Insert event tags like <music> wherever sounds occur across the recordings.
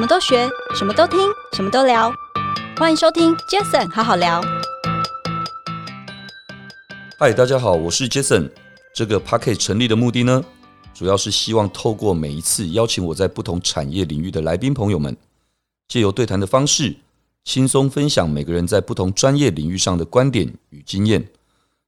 什么都学，什么都听，什么都聊。欢迎收听 Jason 好好聊。嗨，大家好，我是 Jason。这个 Podcast 成立的目的呢，主要是希望透过每一次邀请我在不同产业领域的来宾朋友们，借由对谈的方式，轻松分享每个人在不同专业领域上的观点与经验。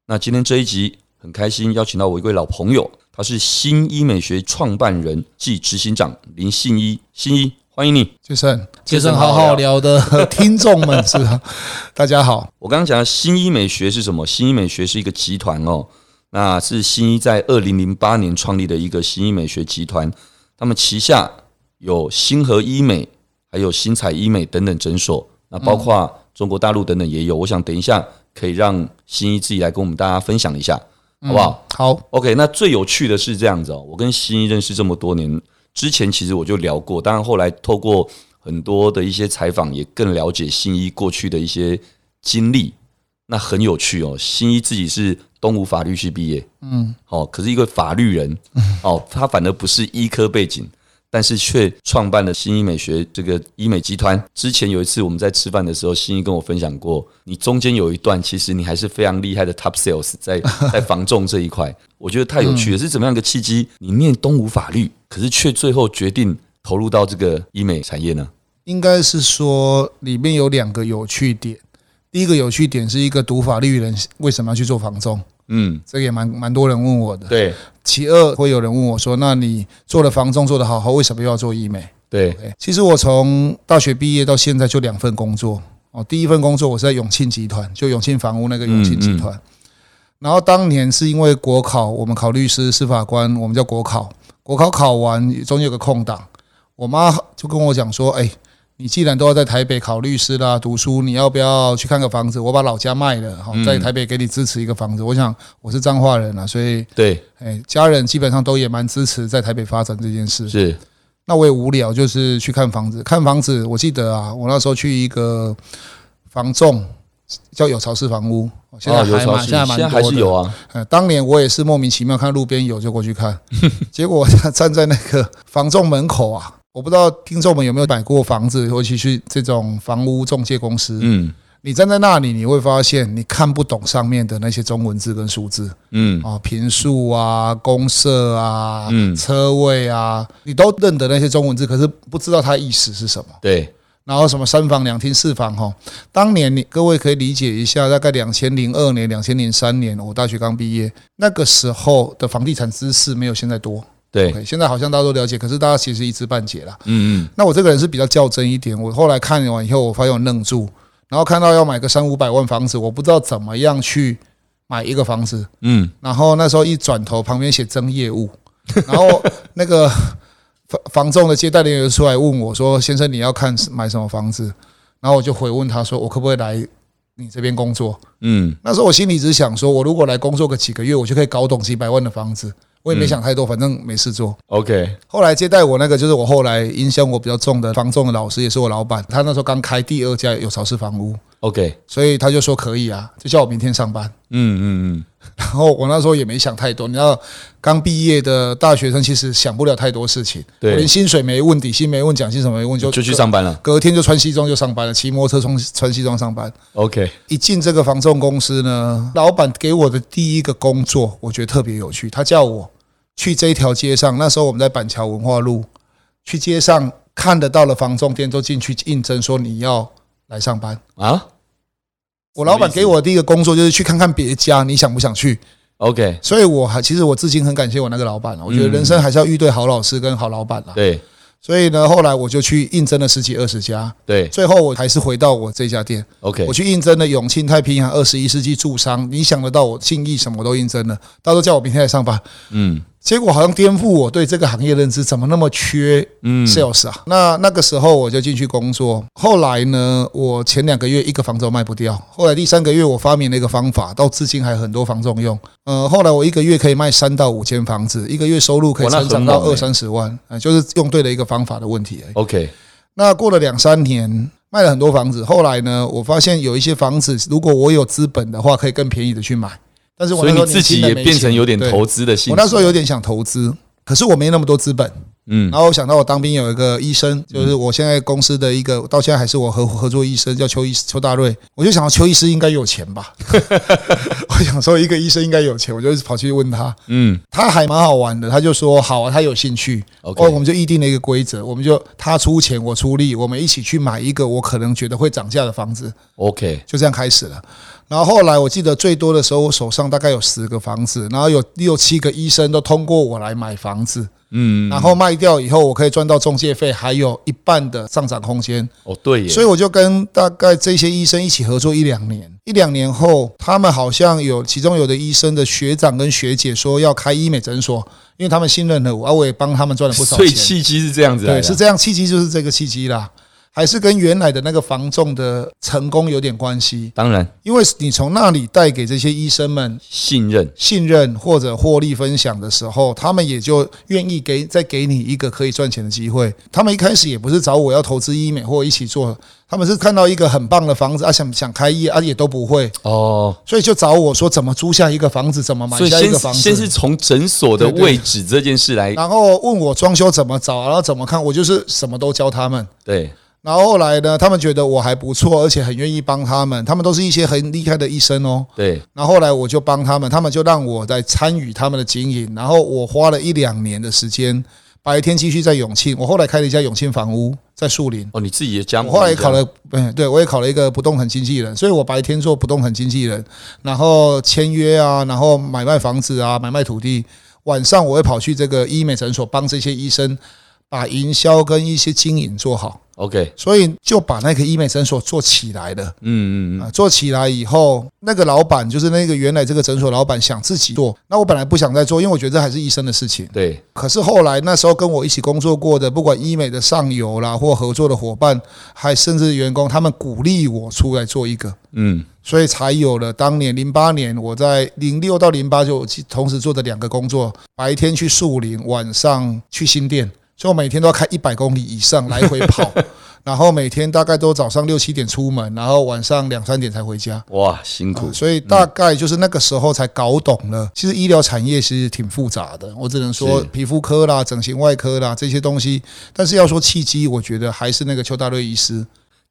那今天这一集很开心邀请到我一位老朋友，他是新医美学创办人暨执行长林信一，信一欢迎你，Jason，Jason 好好聊的 <laughs> 听众们是吧？<laughs> 大家好，我刚刚讲的新医美学是什么？新医美学是一个集团哦，那是新一在二零零八年创立的一个新医美学集团，他们旗下有星河医美，还有星彩医美等等诊所，那包括中国大陆等等也有。我想等一下。可以让新一自己来跟我们大家分享一下，好不好？嗯、好，OK。那最有趣的是这样子哦，我跟新一认识这么多年，之前其实我就聊过，当然后来透过很多的一些采访，也更了解新一过去的一些经历。那很有趣哦，新一自己是东吴法律系毕业，嗯，哦，可是一个法律人，哦，他反而不是医科背景。但是却创办了新医美学这个医美集团。之前有一次我们在吃饭的时候，新一跟我分享过，你中间有一段其实你还是非常厉害的 top sales，在 <laughs> 在防重这一块，我觉得太有趣了。是怎么样一个契机？你念东吴法律，可是却最后决定投入到这个医美产业呢？应该是说里面有两个有趣点。第一个有趣点是一个读法律人为什么要去做房仲？嗯，这个也蛮蛮多人问我的。对，其二会有人问我说：“那你做了房仲做得好好，为什么又要做医美？”对，其实我从大学毕业到现在就两份工作哦。第一份工作我是在永庆集团，就永庆房屋那个永庆集团。然后当年是因为国考，我们考律师、司法官，我们叫国考。国考考完中间有个空档，我妈就跟我讲说：“哎。”你既然都要在台北考律师啦，读书，你要不要去看个房子？我把老家卖了，好，在台北给你支持一个房子。我想我是彰化人啊，所以对，哎，家人基本上都也蛮支持在台北发展这件事。是，那我也无聊，就是去看房子。看房子，我记得啊，我那时候去一个房仲，叫有巢氏房屋，现在还蛮，现在蛮多还是有啊。当年我也是莫名其妙看路边有就过去看，<laughs> 结果我站在那个房仲门口啊。我不知道听众们有没有买过房子，尤其是这种房屋中介公司。嗯，你站在那里，你会发现你看不懂上面的那些中文字跟数字。嗯，啊，平数啊，公社啊，嗯，车位啊，你都认得那些中文字，可是不知道它意思是什么。对，然后什么三房两厅四房哈，当年你各位可以理解一下，大概两千零二年、两千零三年，我大学刚毕业，那个时候的房地产知识没有现在多。对，okay, 现在好像大家都了解，可是大家其实一知半解啦。嗯嗯。那我这个人是比较较真一点，我后来看完以后，我发现我愣住，然后看到要买个三五百万房子，我不知道怎么样去买一个房子。嗯。然后那时候一转头，旁边写增业务，然后那个房 <laughs> 房仲的接待人员出来问我说：“先生，你要看买什么房子？”然后我就回问他说：“我可不可以来你这边工作？”嗯。那时候我心里只想说，我如果来工作个几个月，我就可以搞懂几百万的房子。我也没想太多，反正没事做。OK。后来接待我那个就是我后来影响我比较重的房仲的老师，也是我老板。他那时候刚开第二家有巢氏房屋。OK。所以他就说可以啊，就叫我明天上班。嗯嗯嗯。<laughs> 然后我那时候也没想太多，你知道，刚毕业的大学生其实想不了太多事情。对。连薪水没问，底薪没问，奖金什么没问，就就去上班了。隔天就穿西装就上班了，骑摩托车穿穿西装上班。OK。一进这个房仲公司呢，老板给我的第一个工作，我觉得特别有趣。他叫我。去这一条街上，那时候我们在板桥文化路，去街上看得到的房仲店都进去应征，说你要来上班啊。我老板给我的第一个工作就是去看看别家，你想不想去？OK，所以我还其实我至今很感谢我那个老板，我觉得人生还是要遇对好老师跟好老板啦。对。所以呢，后来我就去应征了十几二十家，对，最后我还是回到我这家店。OK，我去应征了永庆太平洋二十一世纪住商，你想得到我信义什么我都应征了，到时候叫我明天来上班。嗯。结果好像颠覆我对这个行业认知，怎么那么缺 sales 啊？那那个时候我就进去工作。后来呢，我前两个月一个房子都卖不掉。后来第三个月我发明了一个方法，到至今还很多房仲用。呃，后来我一个月可以卖三到五间房子，一个月收入可以成长到二三十万。就是用对了一个方法的问题。OK。那过了两三年，卖了很多房子。后来呢，我发现有一些房子，如果我有资本的话，可以更便宜的去买。所以你自己也变成有点投资的心。我那时候有点想投资，可是我没那么多资本。嗯，然后我想到我当兵有一个医生，就是我现在公司的一个，到现在还是我合合作医生，叫邱医邱大瑞。我就想到邱医师应该有钱吧，<laughs> 我想说一个医生应该有钱，我就跑去问他，嗯，他还蛮好玩的，他就说好啊，他有兴趣，OK，我们就议定了一个规则，我们就他出钱我出力，我们一起去买一个我可能觉得会涨价的房子，OK，就这样开始了。然后后来我记得最多的时候，我手上大概有十个房子，然后有六七个医生都通过我来买房子。嗯，然后卖掉以后，我可以赚到中介费，还有一半的上涨空间。哦，对耶，所以我就跟大概这些医生一起合作一两年。一两年后，他们好像有其中有的医生的学长跟学姐说要开医美诊所，因为他们信任了我，而我也帮他们赚了不少钱。所以契机是这样子，对，是这样，契机就是这个契机啦。还是跟原来的那个房仲的成功有点关系。当然，因为你从那里带给这些医生们信任、信任或者获利分享的时候，他们也就愿意给再给你一个可以赚钱的机会。他们一开始也不是找我要投资医美或一起做，他们是看到一个很棒的房子啊，想想开业啊，也都不会哦，所以就找我说怎么租下一个房子，怎么买下一个房子。先是从诊所的位置这件事来，然后问我装修怎么找，然后怎么看，我就是什么都教他们。对。然后后来呢，他们觉得我还不错，而且很愿意帮他们。他们都是一些很厉害的医生哦。对。然后后来我就帮他们，他们就让我在参与他们的经营。然后我花了一两年的时间，白天继续在永庆。我后来开了一家永庆房屋在树林。哦，你自己也加盟？我后来也考了，嗯，对，我也考了一个不动产经纪人。所以我白天做不动产经纪人，然后签约啊，然后买卖房子啊，买卖土地。晚上我会跑去这个医美诊所帮这些医生把营销跟一些经营做好。OK，所以就把那个医美诊所做起来了。嗯嗯嗯，做起来以后，那个老板就是那个原来这个诊所老板想自己做，那我本来不想再做，因为我觉得这还是医生的事情。对。可是后来那时候跟我一起工作过的，不管医美的上游啦，或合作的伙伴，还甚至员工，他们鼓励我出来做一个。嗯。所以才有了当年零八年，我在零六到零八就同时做的两个工作：白天去树林，晚上去新店。所以我每天都要开一百公里以上来回跑，<laughs> 然后每天大概都早上六七点出门，然后晚上两三点才回家。哇，辛苦！所以大概就是那个时候才搞懂了，其实医疗产业其实挺复杂的。我只能说皮肤科啦、整形外科啦这些东西，但是要说契机，我觉得还是那个邱大瑞医师。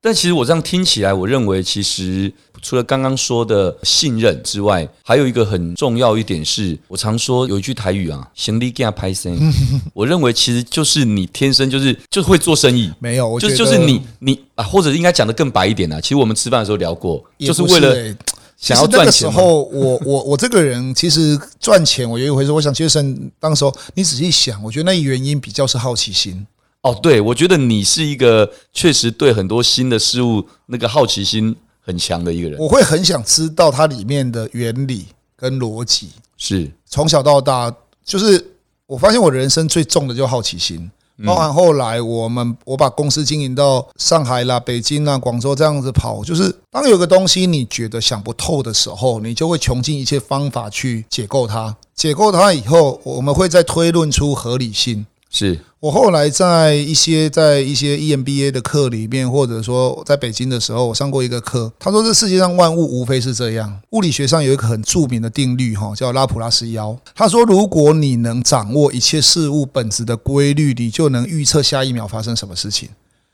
但其实我这样听起来，我认为其实除了刚刚说的信任之外，还有一个很重要一点是，我常说有一句台语啊，行李给他拍生意。<laughs> 我认为其实就是你天生就是就会做生意，没有，就就是你你啊，或者应该讲的更白一点啊。其实我们吃饭的时候聊过，就是为了想要赚钱。那个时候，我我我这个人其实赚钱，我有一回说，我想杰森。当时候你仔细想，我觉得那原因比较是好奇心。哦，对，我觉得你是一个确实对很多新的事物那个好奇心很强的一个人。我会很想知道它里面的原理跟逻辑。是，从小到大，就是我发现我人生最重的就是好奇心。包含后来我们我把公司经营到上海啦、北京啦、广州这样子跑，就是当有个东西你觉得想不透的时候，你就会穷尽一切方法去解构它。解构它以后，我们会再推论出合理性。是我后来在一些在一些 EMBA 的课里面，或者说在北京的时候，我上过一个课。他说，这世界上万物无非是这样。物理学上有一个很著名的定律，哈，叫拉普拉斯妖。他说，如果你能掌握一切事物本质的规律，你就能预测下一秒发生什么事情。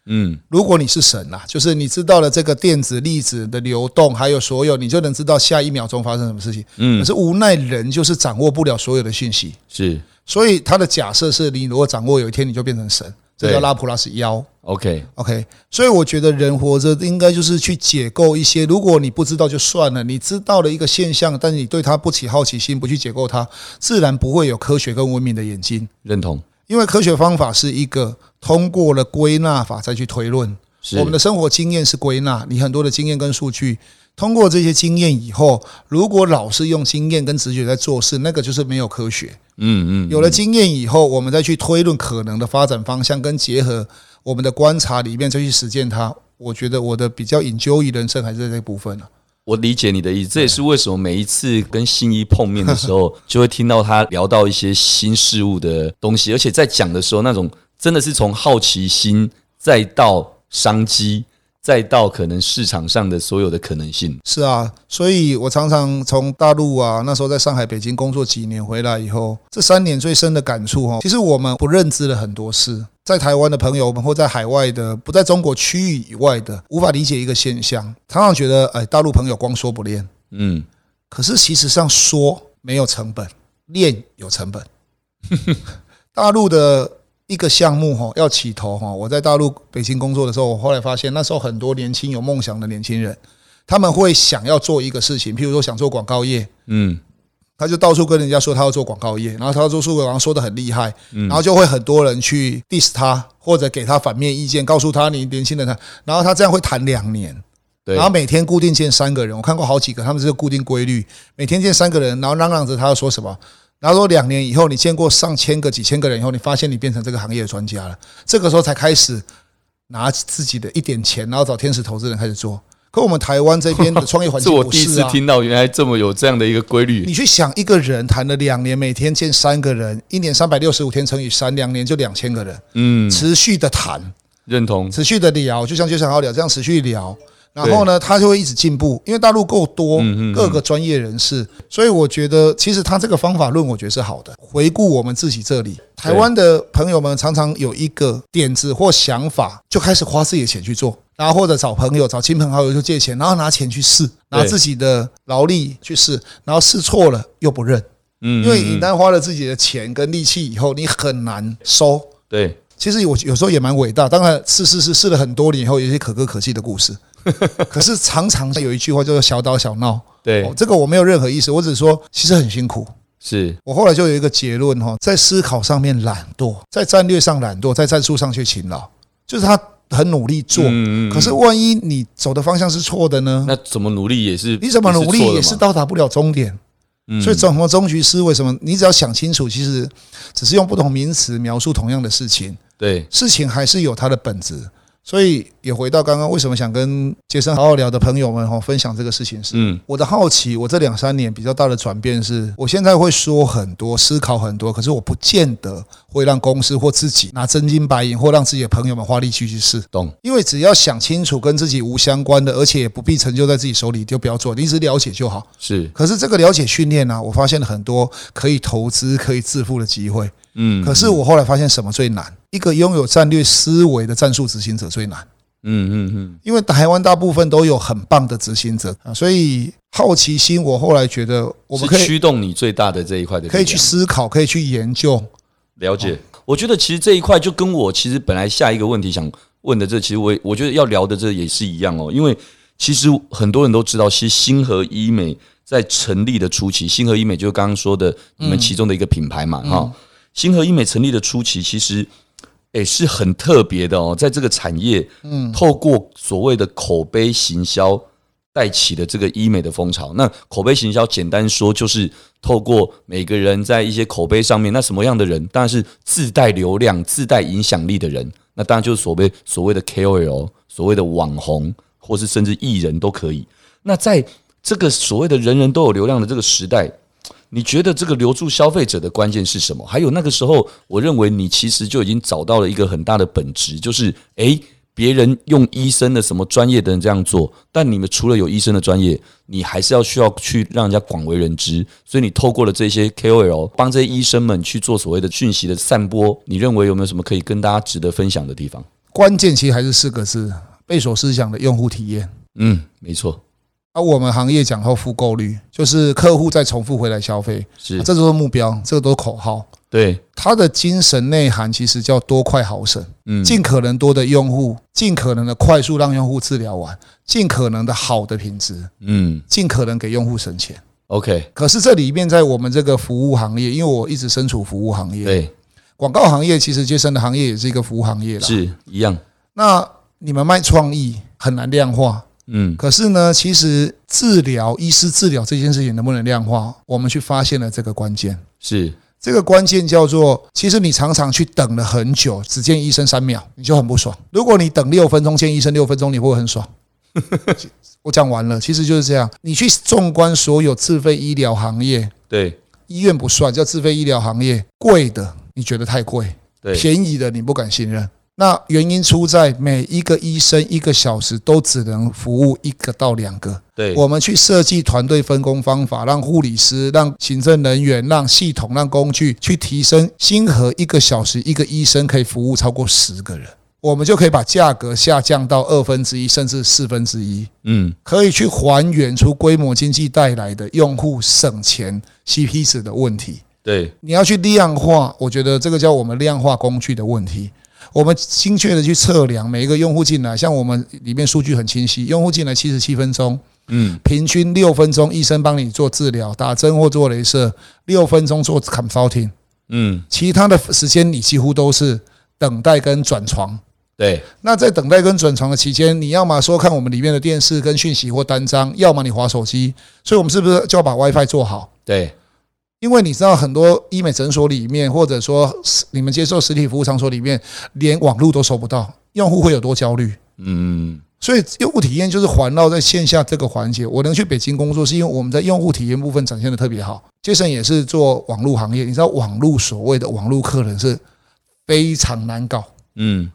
嗯，如果你是神呐，就是你知道了这个电子粒子的流动，还有所有，你就能知道下一秒钟发生什么事情。嗯，可是无奈人就是掌握不了所有的讯息。是。所以他的假设是你如果掌握有一天你就变成神，这叫拉普拉斯妖。OK OK，所以我觉得人活着应该就是去解构一些，如果你不知道就算了，你知道了一个现象，但是你对它不起好奇心，不去解构它，自然不会有科学跟文明的眼睛。认同，因为科学方法是一个通过了归纳法再去推论，我们的生活经验是归纳，你很多的经验跟数据。通过这些经验以后，如果老是用经验跟直觉在做事，那个就是没有科学。嗯嗯。有了经验以后，我们再去推论可能的发展方向，跟结合我们的观察里面再去实践它。我觉得我的比较 enjoy 人生还是在这部分。我理解你的意思，这也是为什么每一次跟信一碰面的时候，<laughs> 就会听到他聊到一些新事物的东西，而且在讲的时候，那种真的是从好奇心再到商机。再到可能市场上的所有的可能性。是啊，所以我常常从大陆啊，那时候在上海、北京工作几年回来以后，这三年最深的感触哈，其实我们不认知了很多事。在台湾的朋友们，或在海外的，不在中国区域以外的，无法理解一个现象，常常觉得，哎，大陆朋友光说不练，嗯，可是其实上说没有成本，练有成本。<laughs> 大陆的一个项目哈，要起头哈，我在大陆北京工作的时候，我后来发现，那时候很多年轻有梦想的年轻人，他们会想要做一个事情，譬如说想做广告业，嗯。他就到处跟人家说他要做广告业，然后他做数位广告说的很厉害，然后就会很多人去 diss 他或者给他反面意见，告诉他你年轻人他，然后他这样会谈两年，然后每天固定见三个人，我看过好几个，他们是个固定规律，每天见三个人，然后嚷嚷着他要说什么，然后说两年以后你见过上千个、几千个人以后，你发现你变成这个行业的专家了，这个时候才开始拿自己的一点钱，然后找天使投资人开始做。可我们台湾这边的 <laughs> 创业环境不是啊，是我第一次听到原来这么有这样的一个规律。你去想，一个人谈了两年，每天见三个人，一年三百六十五天乘以三，两年就两千个人。嗯，持续的谈，认同，持续的聊，就像就想要聊这样持续聊。然后呢，他就会一直进步，因为大陆够多各个专业人士，所以我觉得其实他这个方法论，我觉得是好的。回顾我们自己这里，台湾的朋友们常常有一个点子或想法，就开始花自己的钱去做，然后或者找朋友、找亲朋好友就借钱，然后拿钱去试，拿自己的劳力去试，然后试错了又不认，嗯，因为一旦花了自己的钱跟力气以后，你很难收。对，其实我有时候也蛮伟大，当然试试试试了很多年以后，有些可歌可泣的故事。<laughs> 可是常常有一句话叫做“小打小闹”，对，这个我没有任何意思，我只是说其实很辛苦。是我后来就有一个结论哈，在思考上面懒惰，在战略上懒惰，在战术上却勤劳，就是他很努力做，可是万一你走的方向是错的呢？那怎么努力也是你怎么努力也是到达不了终点。所以怎么终局思维什么？你只要想清楚，其实只是用不同名词描述同样的事情，对，事情还是有它的本质。所以也回到刚刚为什么想跟杰森好好聊的朋友们哈，分享这个事情是，嗯，我的好奇，我这两三年比较大的转变是，我现在会说很多，思考很多，可是我不见得会让公司或自己拿真金白银，或让自己的朋友们花力气去试，懂？因为只要想清楚跟自己无相关的，而且也不必成就在自己手里，就不要做，你只了解就好。是，可是这个了解训练呢，我发现了很多可以投资、可以致富的机会。嗯，可是我后来发现什么最难？一个拥有战略思维的战术执行者最难。嗯嗯嗯，因为台湾大部分都有很棒的执行者啊，所以好奇心，我后来觉得我们可以驱动你最大的这一块的，可以去思考，可以去研究、了解。我觉得其实这一块就跟我其实本来下一个问题想问的这，其实我我觉得要聊的这也是一样哦。因为其实很多人都知道，其实星河医美在成立的初期，星河医美就是刚刚说的你们其中的一个品牌嘛，哈。星河医美成立的初期，其实诶是很特别的哦，在这个产业，嗯，透过所谓的口碑行销带起的这个医美的风潮。那口碑行销简单说，就是透过每个人在一些口碑上面，那什么样的人，当然是自带流量、自带影响力的人，那当然就是所谓所谓的 KOL，所谓的网红，或是甚至艺人都可以。那在这个所谓的人人都有流量的这个时代。你觉得这个留住消费者的关键是什么？还有那个时候，我认为你其实就已经找到了一个很大的本质，就是诶，别人用医生的什么专业的人这样做，但你们除了有医生的专业，你还是要需要去让人家广为人知。所以你透过了这些 KOL，帮这些医生们去做所谓的讯息的散播。你认为有没有什么可以跟大家值得分享的地方？关键其实还是四个字：贝索斯想的用户体验。嗯，没错。而我们行业讲后复购率，就是客户再重复回来消费，是，这都是目标，这个都是口号。对，它的精神内涵其实叫多快好省，嗯，尽可能多的用户，尽可能的快速让用户治疗完，尽可能的好的品质，嗯，尽可能给用户省钱。OK，可是这里面在我们这个服务行业，因为我一直身处服务行业，对，广告行业其实接生的行业也是一个服务行业了，是一样。那你们卖创意很难量化。嗯，可是呢，其实治疗医师治疗这件事情能不能量化，我们去发现了这个关键。是这个关键叫做，其实你常常去等了很久，只见医生三秒，你就很不爽。如果你等六分钟见医生六分钟，你会很爽。<laughs> 我讲完了，其实就是这样。你去纵观所有自费医疗行业，对，医院不算，叫自费医疗行业，贵的你觉得太贵，对，便宜的你不敢信任。那原因出在每一个医生一个小时都只能服务一个到两个。对，我们去设计团队分工方法，让护理师、让行政人员、让系统、让工具去提升星河一个小时一个医生可以服务超过十个人，我们就可以把价格下降到二分之一甚至四分之一。嗯，可以去还原出规模经济带来的用户省钱 CP 值的问题。对，你要去量化，我觉得这个叫我们量化工具的问题。我们精确的去测量每一个用户进来，像我们里面数据很清晰，用户进来七十七分钟。嗯，平均六分钟，医生帮你做治疗，打针或做镭射，六分钟做 consulting。嗯，其他的时间你几乎都是等待跟转床。对，那在等待跟转床的期间，你要么说看我们里面的电视跟讯息或单张，要么你划手机。所以我们是不是就要把 WiFi 做好？对，因为你知道很多医美诊所里面，或者说你们接受实体服务场所里面，连网络都收不到，用户会有多焦虑？嗯。所以用户体验就是环绕在线下这个环节。我能去北京工作，是因为我们在用户体验部分展现的特别好。Jason 也是做网络行业，你知道网络所谓的网络客人是非常难搞。嗯，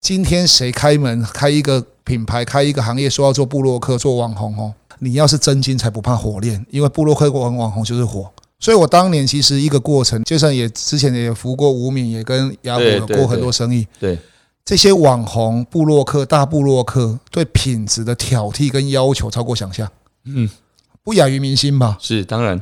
今天谁开门开一个品牌，开一个行业，说要做布洛克、做网红哦，你要是真金才不怕火炼，因为部落客跟网红就是火。所以我当年其实一个过程，Jason 也之前也服过吴敏，也跟雅虎有过很多生意。对。这些网红、部落客、大部落客对品质的挑剔跟要求超过想象，嗯，不亚于明星吧？是，当然，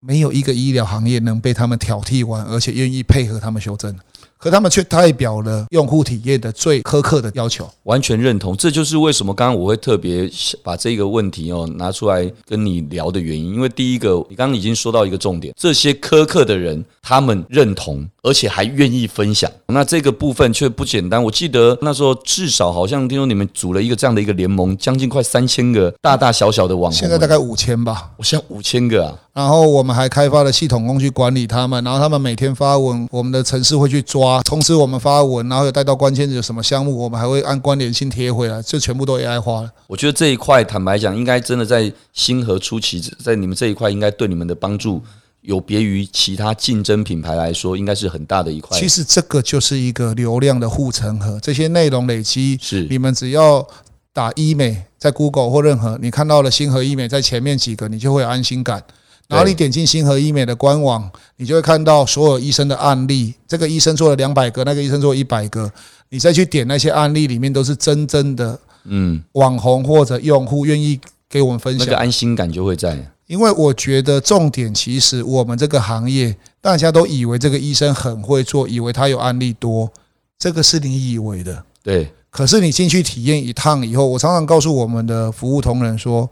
没有一个医疗行业能被他们挑剔完，而且愿意配合他们修正。可他们却代表了用户体验的最苛刻的要求，完全认同。这就是为什么刚刚我会特别把这个问题哦拿出来跟你聊的原因。因为第一个，你刚刚已经说到一个重点，这些苛刻的人，他们认同，而且还愿意分享。那这个部分却不简单。我记得那时候至少好像听说你们组了一个这样的一个联盟，将近快三千个大大小小的网红，现在大概五千吧。我想五千个啊。然后我们还开发了系统工具管理他们，然后他们每天发文，我们的城市会去抓，同时我们发文，然后有带到关键字有什么项目，我们还会按关联性贴回来，这全部都 AI 化了。我觉得这一块坦白讲，应该真的在星河初期，在你们这一块应该对你们的帮助有别于其他竞争品牌来说，应该是很大的一块。其实这个就是一个流量的护城河，这些内容累积是你们只要打医美在 Google 或任何你看到了星河医美在前面几个，你就会有安心感。然后你点进星河医美的官网，你就会看到所有医生的案例。这个医生做了两百个，那个医生做一百个。你再去点那些案例，里面都是真正的嗯网红或者用户愿意给我们分享，那个安心感就会在。因为我觉得重点其实我们这个行业，大家都以为这个医生很会做，以为他有案例多，这个是你以为的。对。可是你进去体验一趟以后，我常常告诉我们的服务同仁说。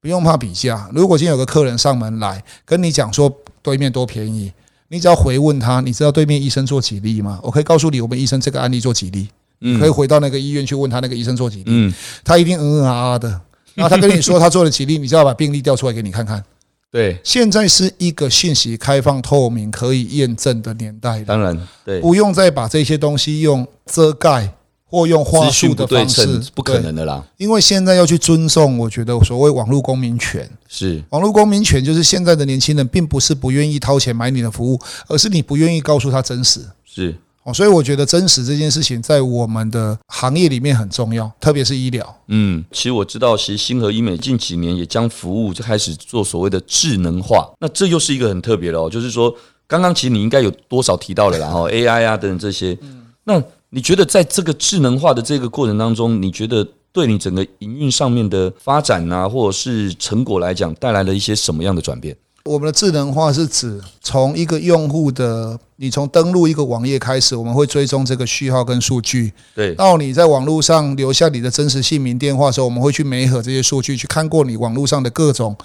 不用怕比价。如果今天有个客人上门来跟你讲说对面多便宜，你只要回问他，你知道对面医生做几例吗？我可以告诉你，我们医生这个案例做几例。嗯，可以回到那个医院去问他那个医生做几例。嗯，他一定嗯嗯啊啊的。然后他跟你说他做了几例，你就要把病例调出来给你看看。对，现在是一个信息开放透明可以验证的年代。当然，对，不用再把这些东西用遮盖。或用话术的方式，不可能的啦。因为现在要去尊重，我觉得所谓网络公民权是网络公民权，就是现在的年轻人并不是不愿意掏钱买你的服务，而是你不愿意告诉他真实。是哦，所以我觉得真实这件事情在我们的行业里面很重要，特别是医疗。嗯，其实我知道，其实星河医美近几年也将服务就开始做所谓的智能化，那这又是一个很特别的哦，就是说刚刚其实你应该有多少提到了，然后 AI 啊等等这些，嗯那。你觉得在这个智能化的这个过程当中，你觉得对你整个营运上面的发展啊，或者是成果来讲，带来了一些什么样的转变？我们的智能化是指从一个用户的，你从登录一个网页开始，我们会追踪这个序号跟数据，对，到你在网络上留下你的真实姓名、电话的时候，我们会去媒合这些数据，去看过你网络上的各种。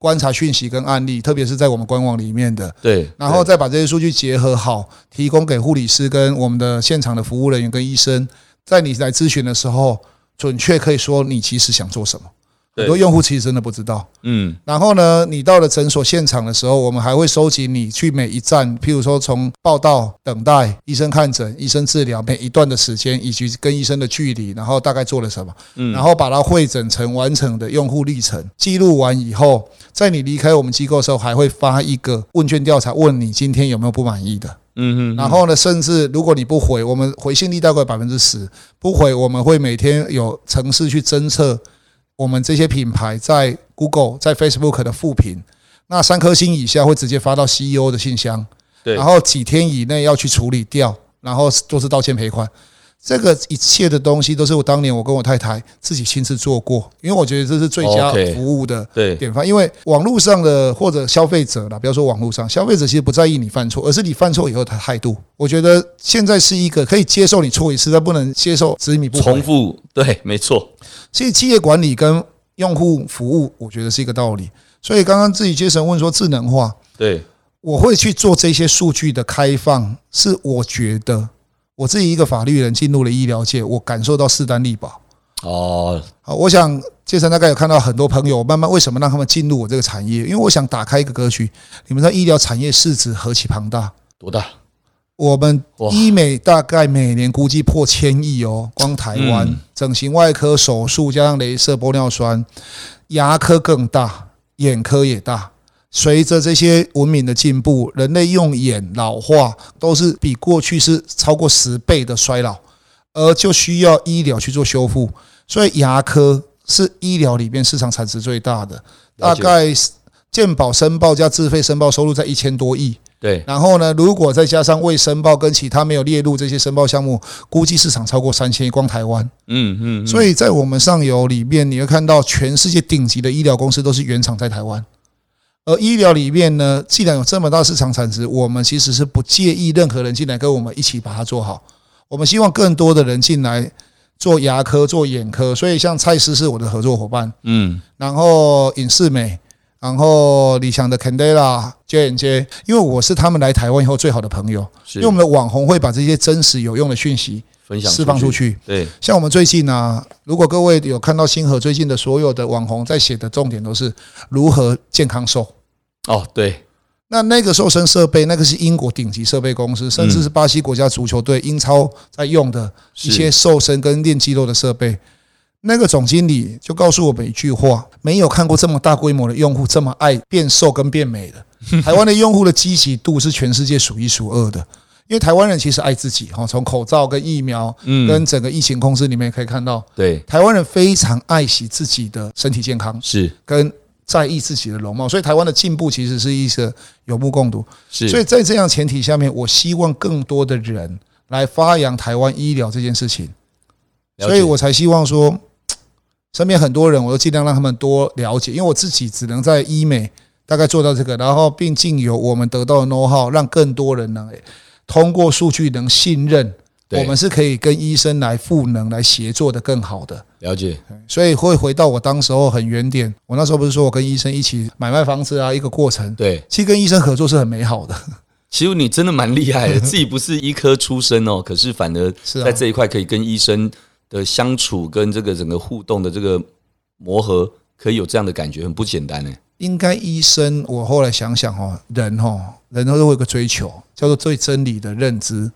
观察讯息跟案例，特别是在我们官网里面的，对，然后再把这些数据结合好，提供给护理师跟我们的现场的服务人员跟医生，在你来咨询的时候，准确可以说你其实想做什么，很多用户其实真的不知道。嗯，然后呢，你到了诊所现场的时候，我们还会收集你去每一站，譬如说从报到、等待、医生看诊、医生治疗每一段的时间，以及跟医生的距离，然后大概做了什么，嗯，然后把它汇整成完整的用户历程，记录完以后，在你离开我们机构的时候，还会发一个问卷调查，问你今天有没有不满意的。嗯嗯，然后呢，甚至如果你不回，我们回信率大概百分之十，不回我们会每天有城市去侦测我们这些品牌在 Google、在 Facebook 的复评，那三颗星以下会直接发到 CEO 的信箱，对，然后几天以内要去处理掉，然后就是道歉赔款。这个一切的东西都是我当年我跟我太太自己亲自做过，因为我觉得这是最佳服务的典范。因为网络上的或者消费者啦，不要说网络上消费者其实不在意你犯错，而是你犯错以后的态度。我觉得现在是一个可以接受你错一次，但不能接受执迷不重复。对，没错。所以企业管理跟用户服务，我觉得是一个道理。所以刚刚自己接神问说智能化，对，我会去做这些数据的开放，是我觉得。我自己一个法律人进入了医疗界，我感受到势单力薄。哦，好，我想杰森大概有看到很多朋友，慢慢为什么让他们进入我这个产业？因为我想打开一个格局。你们知道医疗产业市值何其庞大？多大？我们医美大概每年估计破千亿哦，光台湾整形外科手术加上镭射玻尿酸，牙科更大，眼科也大。随着这些文明的进步，人类用眼老化都是比过去是超过十倍的衰老，而就需要医疗去做修复。所以牙科是医疗里面市场产值最大的，大概健保申报加自费申报收入在一千多亿。对，然后呢，如果再加上未申报跟其他没有列入这些申报项目，估计市场超过三千亿，光台湾。嗯嗯。所以在我们上游里面，你会看到全世界顶级的医疗公司都是原厂在台湾。而医疗里面呢，既然有这么大市场产值，我们其实是不介意任何人进来跟我们一起把它做好。我们希望更多的人进来做牙科、做眼科，所以像蔡司是我的合作伙伴，嗯，然后尹世美，然后李强的 Candela、J&J，因为我是他们来台湾以后最好的朋友，因为我们的网红会把这些真实有用的讯息分享释放出去。对，像我们最近呢、啊，如果各位有看到星河最近的所有的网红在写的重点都是如何健康瘦。哦，对，那那个瘦身设备，那个是英国顶级设备公司，甚至是巴西国家足球队英超在用的一些瘦身跟练肌肉的设备。那个总经理就告诉我们一句话：没有看过这么大规模的用户这么爱变瘦跟变美的。<laughs> 台湾的用户的积极度是全世界数一数二的，因为台湾人其实爱自己哈，从口罩跟疫苗，跟整个疫情控制里面可以看到，对，台湾人非常爱惜自己的身体健康，是跟。在意自己的容貌，所以台湾的进步其实是一个有目共睹。是，所以在这样前提下面，我希望更多的人来发扬台湾医疗这件事情，所以我才希望说，<tsk> 身边很多人，我都尽量让他们多了解，因为我自己只能在医美大概做到这个，然后并进有我们得到的 know how，让更多人能通过数据能信任。我们是可以跟医生来赋能、来协作的更好的。了解，所以会回到我当时候很原点。我那时候不是说我跟医生一起买卖房子啊，一个过程。对，其实跟医生合作是很美好的。其实你真的蛮厉害的，<laughs> 自己不是医科出身哦，可是反而在这一块可以跟医生的相处、跟这个整个互动的这个磨合，可以有这样的感觉，很不简单呢。应该医生，我后来想想哦，人哦，人都会有一个追求，叫做对真理的认知。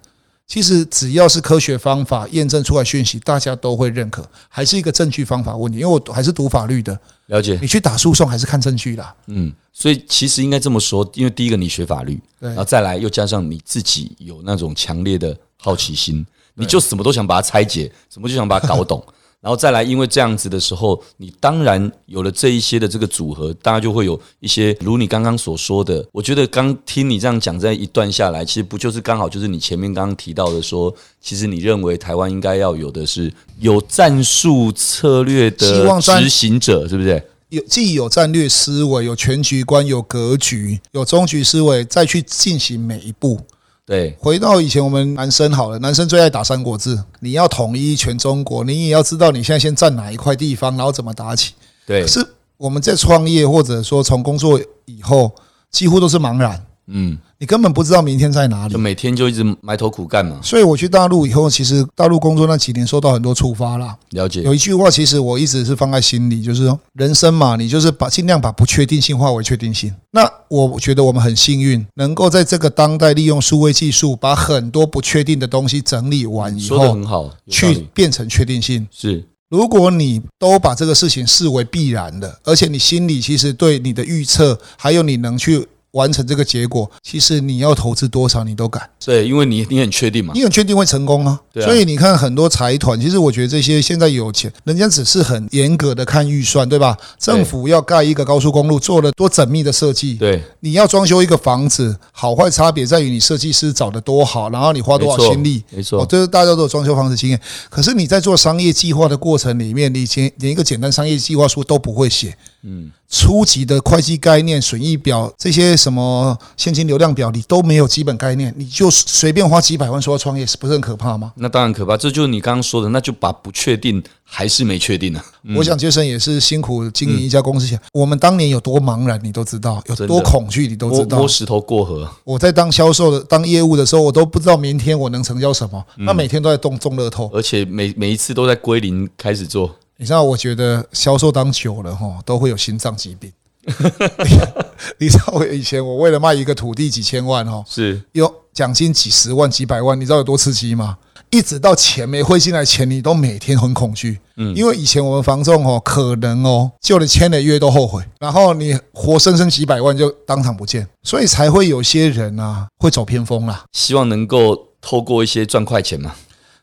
其实只要是科学方法验证出来讯息，大家都会认可，还是一个证据方法问题。因为我还是读法律的，了解。你去打诉讼还是看证据啦。嗯，所以其实应该这么说，因为第一个你学法律，然后再来又加上你自己有那种强烈的好奇心，你就什么都想把它拆解，什么就想把它搞懂。然后再来，因为这样子的时候，你当然有了这一些的这个组合，大家就会有一些如你刚刚所说的。我觉得刚听你这样讲，这一段下来，其实不就是刚好就是你前面刚刚提到的说，其实你认为台湾应该要有的是有战术策略的执行者，是不是？有既有战略思维，有全局观，有格局，有终局思维，再去进行每一步。对，回到以前我们男生好了，男生最爱打《三国志》，你要统一全中国，你也要知道你现在先占哪一块地方，然后怎么打起。对，可是我们在创业或者说从工作以后，几乎都是茫然。嗯，你根本不知道明天在哪里，就每天就一直埋头苦干嘛。所以我去大陆以后，其实大陆工作那几年受到很多触发啦。了解。有一句话，其实我一直是放在心里，就是说人生嘛，你就是把尽量把不确定性化为确定性。那我觉得我们很幸运，能够在这个当代利用数位技术，把很多不确定的东西整理完以后，很好，去变成确定性。是。如果你都把这个事情视为必然的，而且你心里其实对你的预测，还有你能去。完成这个结果，其实你要投资多少你都敢。对，因为你你很确定嘛，你很确定会成功啊。对啊。所以你看很多财团，其实我觉得这些现在有钱，人家只是很严格的看预算，对吧？政府要盖一个高速公路，做了多缜密的设计。对，你要装修一个房子，好坏差别在于你设计师找的多好，然后你花多少心力。没错，这是大家都有装修房子经验。可是你在做商业计划的过程里面，你连连一个简单商业计划书都不会写。嗯。初级的会计概念、损益表这些什么现金流量表，你都没有基本概念，你就随便花几百万说要创业，是不是很可怕吗？那当然可怕，这就是你刚刚说的，那就把不确定还是没确定呢、啊。嗯、我想杰森也是辛苦经营一家公司前，嗯、我们当年有多茫然，你都知道，有多恐惧，你都知道。摸石头过河。我在当销售的、当业务的时候，我都不知道明天我能成交什么，那每天都在动中乐透，而且每每一次都在归零开始做。你知道，我觉得销售当久了哈，都会有心脏疾病。<laughs> 你知道我以前我为了卖一个土地几千万哦，是有奖金几十万几百万，你知道有多刺激吗？一直到钱没汇进来前，你都每天很恐惧。嗯，因为以前我们房仲哦，可能哦，就连签了约都后悔，然后你活生生几百万就当场不见，所以才会有些人啊会走偏锋啦。希望能够透过一些赚快钱嘛。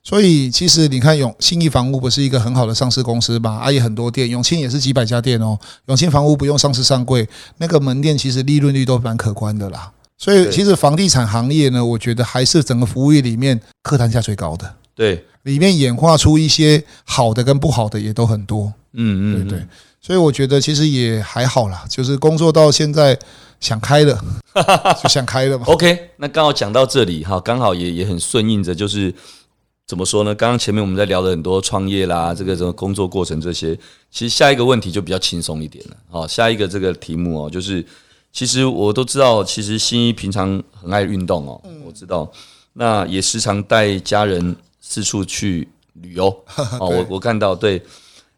所以其实你看永信义房屋不是一个很好的上市公司吧？啊，也很多店，永庆也是几百家店哦。永庆房屋不用上市上柜，那个门店其实利润率都蛮可观的啦。所以其实房地产行业呢，我觉得还是整个服务业里面客单价最高的。对，里面演化出一些好的跟不好的也都很多。嗯嗯，对对。所以我觉得其实也还好啦，就是工作到现在想开了，<laughs> 就想开了嘛。OK，那刚好讲到这里哈，刚好也也很顺应着就是。怎么说呢？刚刚前面我们在聊了很多创业啦，这个什么工作过程这些，其实下一个问题就比较轻松一点了。好，下一个这个题目哦，就是其实我都知道，其实新一平常很爱运动哦，我知道，那也时常带家人四处去旅游 <laughs> 哦。我我看到对，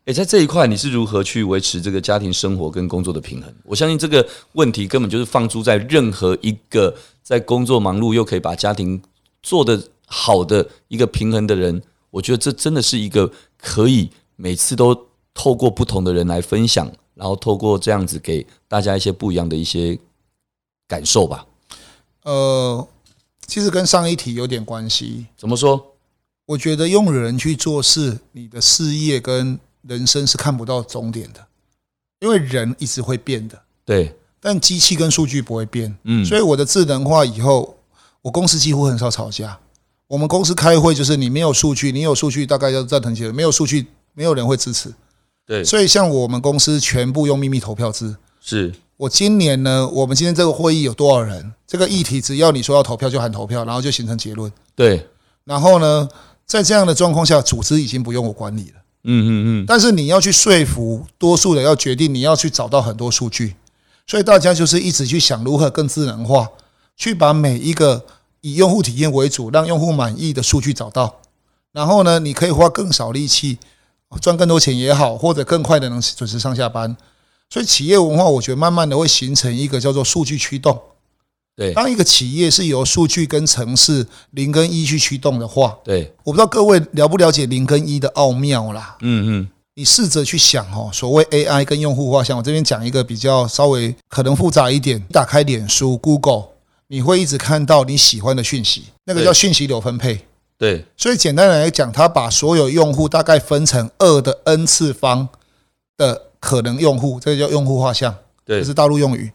诶，在这一块你是如何去维持这个家庭生活跟工作的平衡？我相信这个问题根本就是放诸在任何一个在工作忙碌又可以把家庭做的。好的一个平衡的人，我觉得这真的是一个可以每次都透过不同的人来分享，然后透过这样子给大家一些不一样的一些感受吧。呃，其实跟上一题有点关系。怎么说？我觉得用人去做事，你的事业跟人生是看不到终点的，因为人一直会变的。对，但机器跟数据不会变。嗯，所以我的智能化以后，我公司几乎很少吵架。我们公司开会就是你没有数据，你有数据大概要赞成起来，没有数据没有人会支持。对，所以像我们公司全部用秘密投票制。是我今年呢，我们今天这个会议有多少人？这个议题只要你说要投票就喊投票，然后就形成结论。对，然后呢，在这样的状况下，组织已经不用我管理了。嗯嗯嗯。但是你要去说服多数人要决定，你要去找到很多数据，所以大家就是一直去想如何更智能化，去把每一个。以用户体验为主，让用户满意的数据找到，然后呢，你可以花更少力气赚更多钱也好，或者更快的能准时上下班。所以企业文化，我觉得慢慢的会形成一个叫做数据驱动。对，当一个企业是由数据跟城市零跟一去驱动的话，对，我不知道各位了不了解零跟一的奥妙啦。嗯嗯，你试着去想哦，所谓 AI 跟用户画像，我这边讲一个比较稍微可能复杂一点，打开脸书、Google。你会一直看到你喜欢的讯息，那个叫讯息流分配。对，所以简单来讲，它把所有用户大概分成二的 n 次方的可能用户，这个叫用户画像。对，这是大陆用语。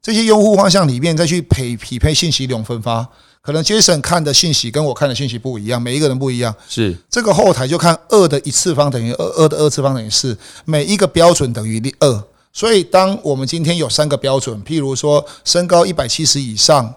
这些用户画像里面再去匹匹配信息流分发，可能 Jason 看的信息跟我看的信息不一样，每一个人不一样。是这个后台就看二的一次方等于二，二的二次方等于四，每一个标准等于二。所以当我们今天有三个标准，譬如说身高一百七十以上。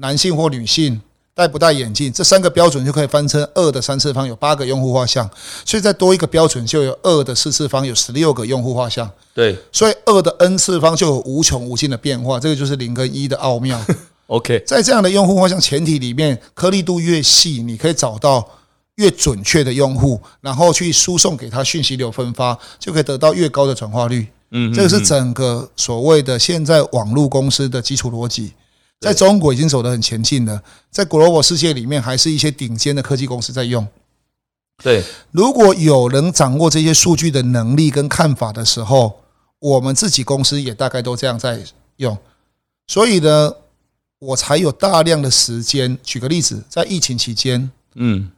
男性或女性戴不戴眼镜，这三个标准就可以翻成二的三次方，有八个用户画像，所以再多一个标准就有二的四次方，有十六个用户画像。对，所以二的 n 次方就有无穷无尽的变化，这个就是零跟一的奥妙。<laughs> OK，在这样的用户画像前提里面，颗粒度越细，你可以找到越准确的用户，然后去输送给他讯息流分发，就可以得到越高的转化率。嗯，这个是整个所谓的现在网络公司的基础逻辑，在中国已经走得很前进了，在 global 世界里面，还是一些顶尖的科技公司在用。对，如果有人掌握这些数据的能力跟看法的时候，我们自己公司也大概都这样在用，所以呢，我才有大量的时间。举个例子，在疫情期间，嗯。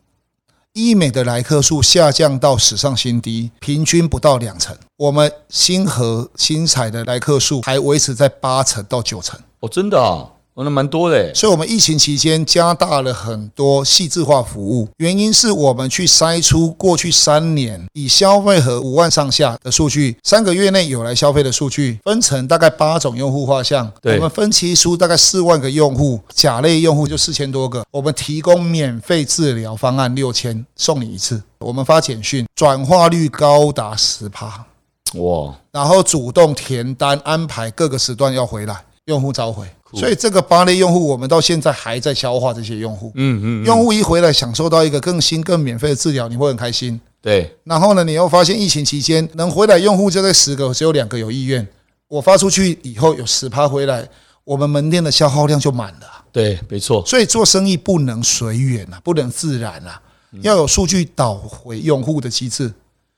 医美的来客数下降到史上新低，平均不到两成。我们星河星彩的来客数还维持在八成到九成。哦，真的啊。那蛮多的，所以我们疫情期间加大了很多细致化服务，原因是我们去筛出过去三年以消费和五万上下的数据，三个月内有来消费的数据，分成大概八种用户画像，我们分期出大概四万个用户，甲类用户就四千多个，我们提供免费治疗方案六千，送你一次，我们发简讯，转化率高达十趴，哇，然后主动填单安排各个时段要回来，用户召回。所以这个八类用户，我们到现在还在消化这些用户。嗯嗯，用户一回来享受到一个更新、更免费的治疗，你会很开心。对。然后呢，你又发现疫情期间能回来用户就在十个，只有两个有意愿。我发出去以后有十趴回来，我们门店的消耗量就满了。对，没错。所以做生意不能随缘啊，不能自然啊，要有数据导回用户的机制。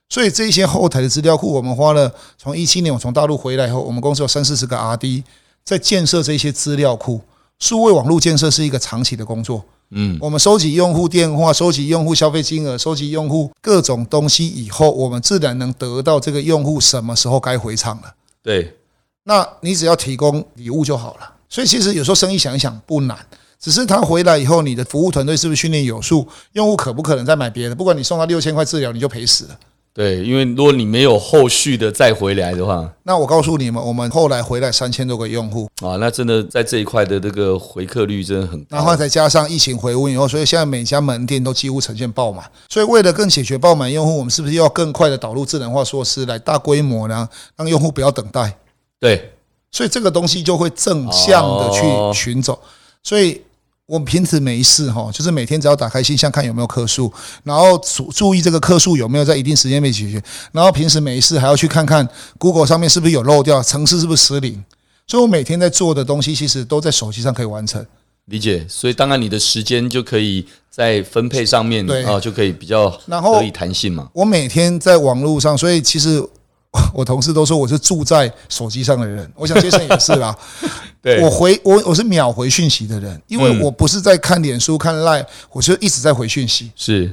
所以这些后台的资料库，我们花了从一七年我从大陆回来以后，我们公司有三四十个 RD。在建设这些资料库，数位网络建设是一个长期的工作。嗯，我们收集用户电话，收集用户消费金额，收集用户各种东西以后，我们自然能得到这个用户什么时候该回厂了。对，那你只要提供礼物就好了。所以其实有时候生意想一想不难，只是他回来以后，你的服务团队是不是训练有素？用户可不可能再买别的？不管你送他六千块治疗，你就赔死了。对，因为如果你没有后续的再回来的话，那我告诉你们，我们后来回来三千多个用户啊，那真的在这一块的这个回客率真的很高。然后再加上疫情回温以后，所以现在每家门店都几乎呈现爆满。所以为了更解决爆满用户，我们是不是要更快的导入智能化措施来大规模呢？让用户不要等待。对，所以这个东西就会正向的去寻走。所以。我们平时没事哈，就是每天只要打开信箱看有没有客诉，然后注注意这个客诉有没有在一定时间内解决，然后平时没事还要去看看 Google 上面是不是有漏掉，程式是不是失灵。所以我每天在做的东西其实都在手机上可以完成。理解，所以当然你的时间就可以在分配上面啊，就可以比较可以弹性嘛。我每天在网络上，所以其实。<laughs> 我同事都说我是住在手机上的人，<laughs> 我想先生也是啦。<laughs> 对，我回我我是秒回讯息的人，因为我不是在看脸书看 Line，我就一直在回讯息。是，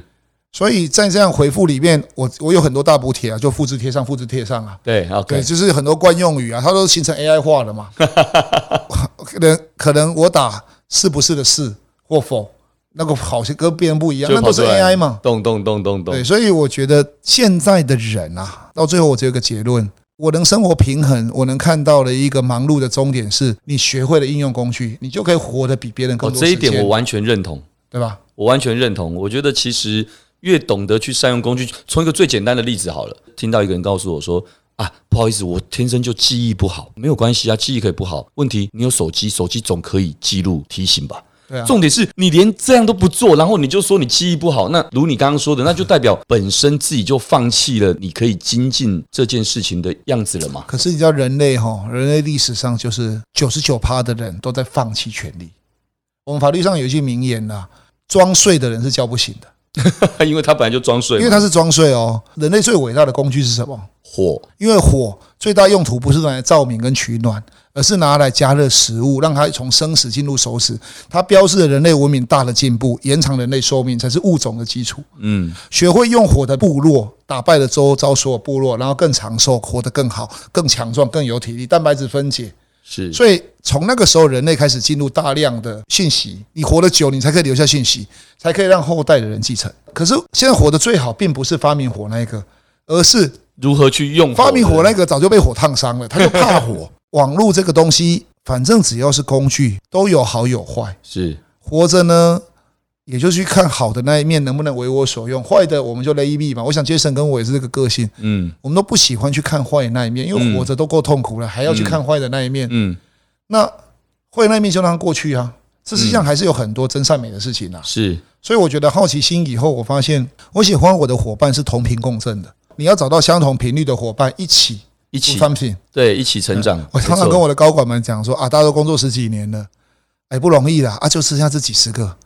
所以在这样回复里面，我我有很多大补贴啊，就复制贴上，复制贴上啊。对，OK，就是很多惯用语啊，它都形成 AI 化了嘛。可能可能我打是不是的是或否。那个好像跟别人不一样，那都是 AI 嘛，咚咚咚咚咚。对，所以我觉得现在的人啊，到最后我只有一个结论：我能生活平衡，我能看到的一个忙碌的终点是，你学会了应用工具，你就可以活得比别人更多。这一点我完全认同，对吧？我完全认同。我觉得其实越懂得去善用工具，从一个最简单的例子好了，听到一个人告诉我说：“啊，不好意思，我天生就记忆不好。”没有关系啊，记忆可以不好，问题你有手机，手机总可以记录提醒吧。重点是你连这样都不做，然后你就说你记忆不好，那如你刚刚说的，那就代表本身自己就放弃了你可以精进这件事情的样子了嘛？可是你知道人类哈，人类历史上就是九十九趴的人都在放弃权利。我们法律上有一句名言呐，装睡的人是叫不醒的，<laughs> 因为他本来就装睡，因为他是装睡哦。人类最伟大的工具是什么？火，因为火最大用途不是用来照明跟取暖。而是拿来加热食物，让它从生食进入熟食。它标志着人类文明大的进步，延长人类寿命才是物种的基础。嗯，学会用火的部落打败了周遭所有部落，然后更长寿，活得更好，更强壮，更有体力。蛋白质分解是，所以从那个时候，人类开始进入大量的信息。你活得久，你才可以留下信息，才可以让后代的人继承。可是现在活得最好，并不是发明火那一个，而是如何去用。发明火那个早就被火烫伤了，他就怕火。网络这个东西，反正只要是工具，都有好有坏。是活着呢，也就去看好的那一面能不能为我所用，坏的我们就雷避嘛。我想杰森跟我也是这个个性，嗯，我们都不喜欢去看坏的那一面，因为活着都够痛苦了，还要去看坏的那一面。嗯，那坏那一面就让它过去啊。这实际上还是有很多真善美的事情啊。是，所以我觉得好奇心以后，我发现我喜欢我的伙伴是同频共振的。你要找到相同频率的伙伴，一起一起产品，对，一起成长。我常常跟我的高管们讲说啊，大家都工作十几年了，哎，不容易啦啊，就剩下这几十个。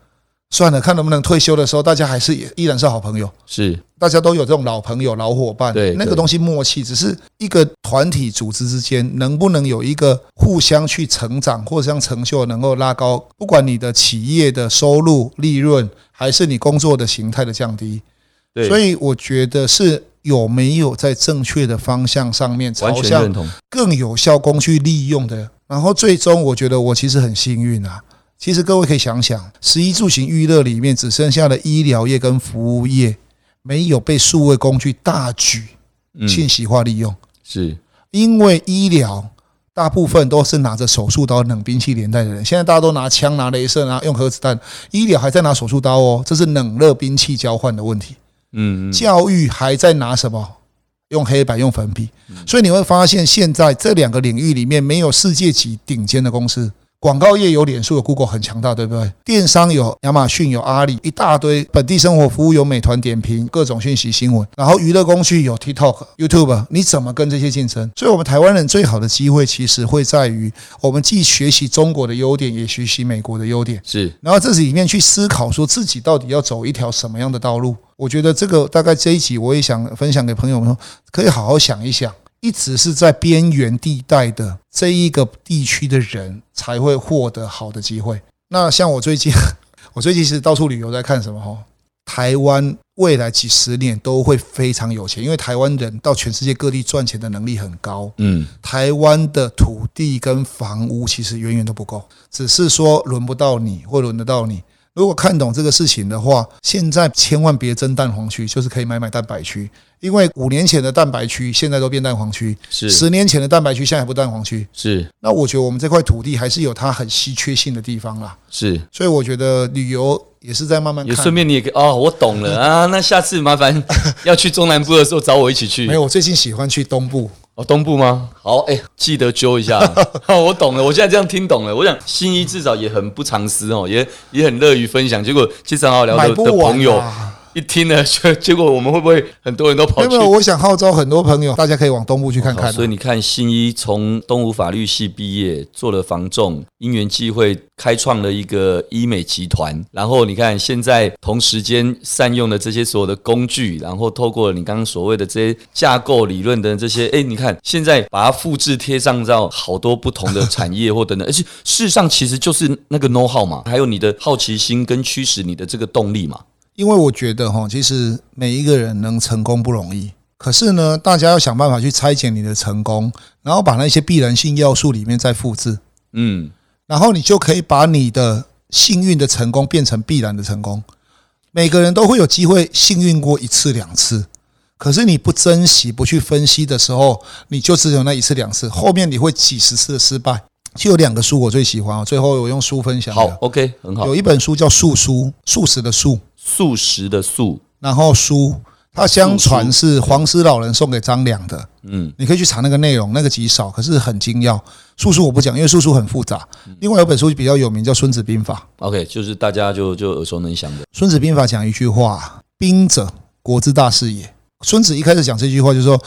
算了，看能不能退休的时候，大家还是也依然是好朋友。是，大家都有这种老朋友、老伙伴。对，那个东西默契，只是一个团体组织之间能不能有一个互相去成长，或者像成就能够拉高，不管你的企业的收入、利润，还是你工作的形态的降低。对，所以我觉得是有没有在正确的方向上面，朝向更有效工具利用的。然后最终，我觉得我其实很幸运啊。其实各位可以想想，十一住行娱乐里面只剩下了医疗业跟服务业没有被数位工具大举信息化利用，嗯、是因为医疗大部分都是拿着手术刀、冷兵器连带的人，现在大家都拿枪、拿镭射、拿用核子弹，医疗还在拿手术刀哦，这是冷热兵器交换的问题。嗯，教育还在拿什么？用黑板、用粉笔，所以你会发现，现在这两个领域里面没有世界级顶尖的公司。广告业有脸书有 Google 很强大，对不对？电商有亚马逊有阿里，一大堆本地生活服务有美团点评，各种讯息新闻。然后娱乐工具有 TikTok、YouTube，你怎么跟这些竞争？所以，我们台湾人最好的机会其实会在于，我们既学习中国的优点，也学习美国的优点。是，然后这里面去思考，说自己到底要走一条什么样的道路？我觉得这个大概这一集我也想分享给朋友们说，可以好好想一想。一直是在边缘地带的这一个地区的人才会获得好的机会。那像我最近，<laughs> 我最近是到处旅游，在看什么哈？台湾未来几十年都会非常有钱，因为台湾人到全世界各地赚钱的能力很高。嗯，台湾的土地跟房屋其实远远都不够，只是说轮不到你，或轮得到你。如果看懂这个事情的话，现在千万别争蛋黄区，就是可以买买蛋白区。因为五年前的蛋白区现在都变蛋黄区，是十年前的蛋白区现在还不蛋黄区，是。那我觉得我们这块土地还是有它很稀缺性的地方啦，是。所以我觉得旅游也是在慢慢看。也顺便你也哦，我懂了啊。那下次麻烦要去中南部的时候找我一起去。<laughs> 没有，我最近喜欢去东部。哦，东部吗？好，哎、欸，记得揪一下。<laughs> 我懂了，我现在这样听懂了。我想新一至少也很不藏私哦，也也很乐于分享。结果其实很好聊的的朋友。一听呢，结结果我们会不会很多人都跑去？没有，我想号召很多朋友，大家可以往东部去看看。所以你看，新一从东吴法律系毕业，做了房仲，因缘际会开创了一个医美集团。然后你看，现在同时间善用了这些所有的工具，然后透过你刚刚所谓的这些架构理论的这些，哎，你看现在把它复制贴上到好多不同的产业或等等，<laughs> 而且事实上其实就是那个 know how 嘛，还有你的好奇心跟驱使你的这个动力嘛。因为我觉得哈，其实每一个人能成功不容易，可是呢，大家要想办法去拆解你的成功，然后把那些必然性要素里面再复制，嗯，然后你就可以把你的幸运的成功变成必然的成功。每个人都会有机会幸运过一次两次，可是你不珍惜、不去分析的时候，你就只有那一次两次，后面你会几十次的失败。就有两个书我最喜欢啊，最后我用书分享。好，OK，很好。有一本书叫《素书》，素食的素。素食的素，然后书，它相传是黄丝老人送给张良的。嗯，你可以去查那个内容，那个极少，可是很精要。素书我不讲，因为素书很复杂。另外有本书比较有名，叫《孙子兵法》。OK，就是大家就就耳熟能详的《孙子兵法》讲一句话：“兵者，国之大事也。”孙子一开始讲这句话，就是说，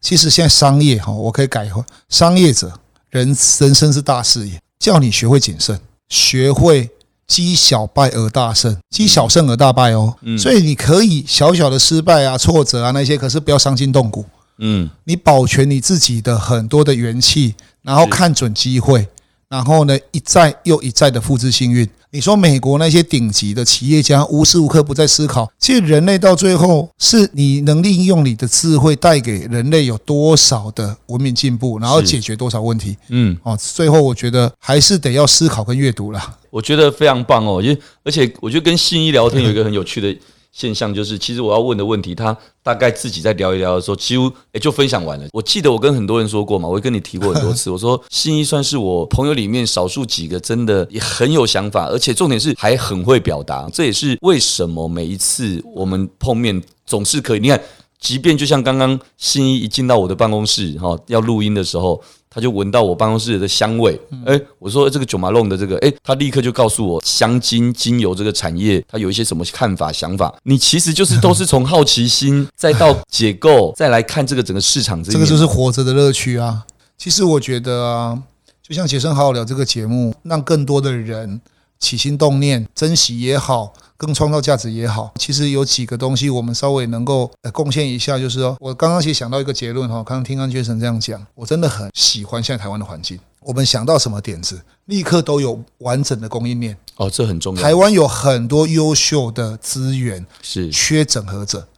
其实现在商业哈，我可以改一下：商业者，人人生是大事业，叫你学会谨慎，学会。积小败而大胜，积小胜而大败哦。嗯，所以你可以小小的失败啊、挫折啊那些，可是不要伤筋动骨。嗯，你保全你自己的很多的元气，然后看准机会。然后呢，一再又一再的复制幸运。你说美国那些顶级的企业家无时无刻不在思考，其实人类到最后是你能利用你的智慧带给人类有多少的文明进步，然后解决多少问题。嗯，哦，最后我觉得还是得要思考跟阅读啦。我觉得非常棒哦，因为而且我觉得跟信一聊天有一个很有趣的。现象就是，其实我要问的问题，他大概自己在聊一聊的时候，几乎诶就分享完了。我记得我跟很多人说过嘛，我也跟你提过很多次，<laughs> 我说新一算是我朋友里面少数几个真的也很有想法，而且重点是还很会表达。这也是为什么每一次我们碰面总是可以。你看，即便就像刚刚新一一进到我的办公室哈，要录音的时候。他就闻到我办公室的香味，哎，我说这个九马弄的这个，哎，他立刻就告诉我香精精油这个产业，他有一些什么看法想法。你其实就是都是从好奇心 <laughs> 再到解构，再来看这个整个市场这，这个就是活着的乐趣啊。其实我觉得啊，就像杰森好好聊这个节目，让更多的人起心动念，珍惜也好。更创造价值也好，其实有几个东西我们稍微能够呃贡献一下，就是说我刚刚其实想到一个结论哈，刚刚听安杰森这样讲，我真的很喜欢现在台湾的环境。我们想到什么点子，立刻都有完整的供应链哦，这很重要。台湾有很多优秀的资源，是缺整合者。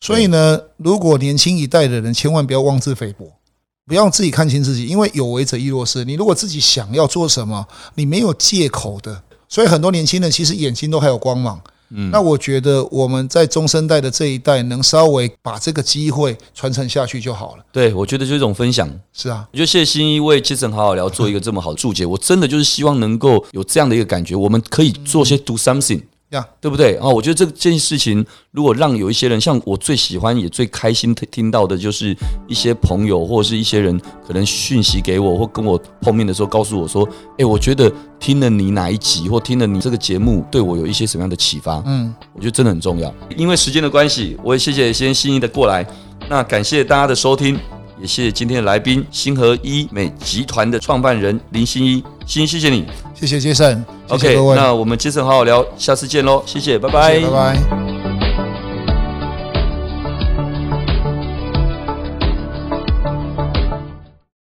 所以呢，如果年轻一代的人千万不要妄自菲薄，不要自己看清自己，因为有为者亦若是。你如果自己想要做什么，你没有借口的。所以很多年轻人其实眼睛都还有光芒，嗯，那我觉得我们在中生代的这一代能稍微把这个机会传承下去就好了。对，我觉得就是一种分享。是啊，我觉得谢新一为杰森好好聊做一个这么好的注解。我真的就是希望能够有这样的一个感觉，我们可以做些 do something。对不对啊？我觉得这件事情，如果让有一些人，像我最喜欢也最开心听到的，就是一些朋友或者是一些人，可能讯息给我，或跟我碰面的时候，告诉我说：“哎，我觉得听了你哪一集，或听了你这个节目，对我有一些什么样的启发。”嗯，我觉得真的很重要。因为时间的关系，我也谢谢先新一的过来，那感谢大家的收听。也谢谢今天的来宾，星河医美集团的创办人林新一，新一谢谢你，谢谢杰森，OK，那我们杰森好好聊，下次见喽，谢谢，拜拜，谢谢，拜拜。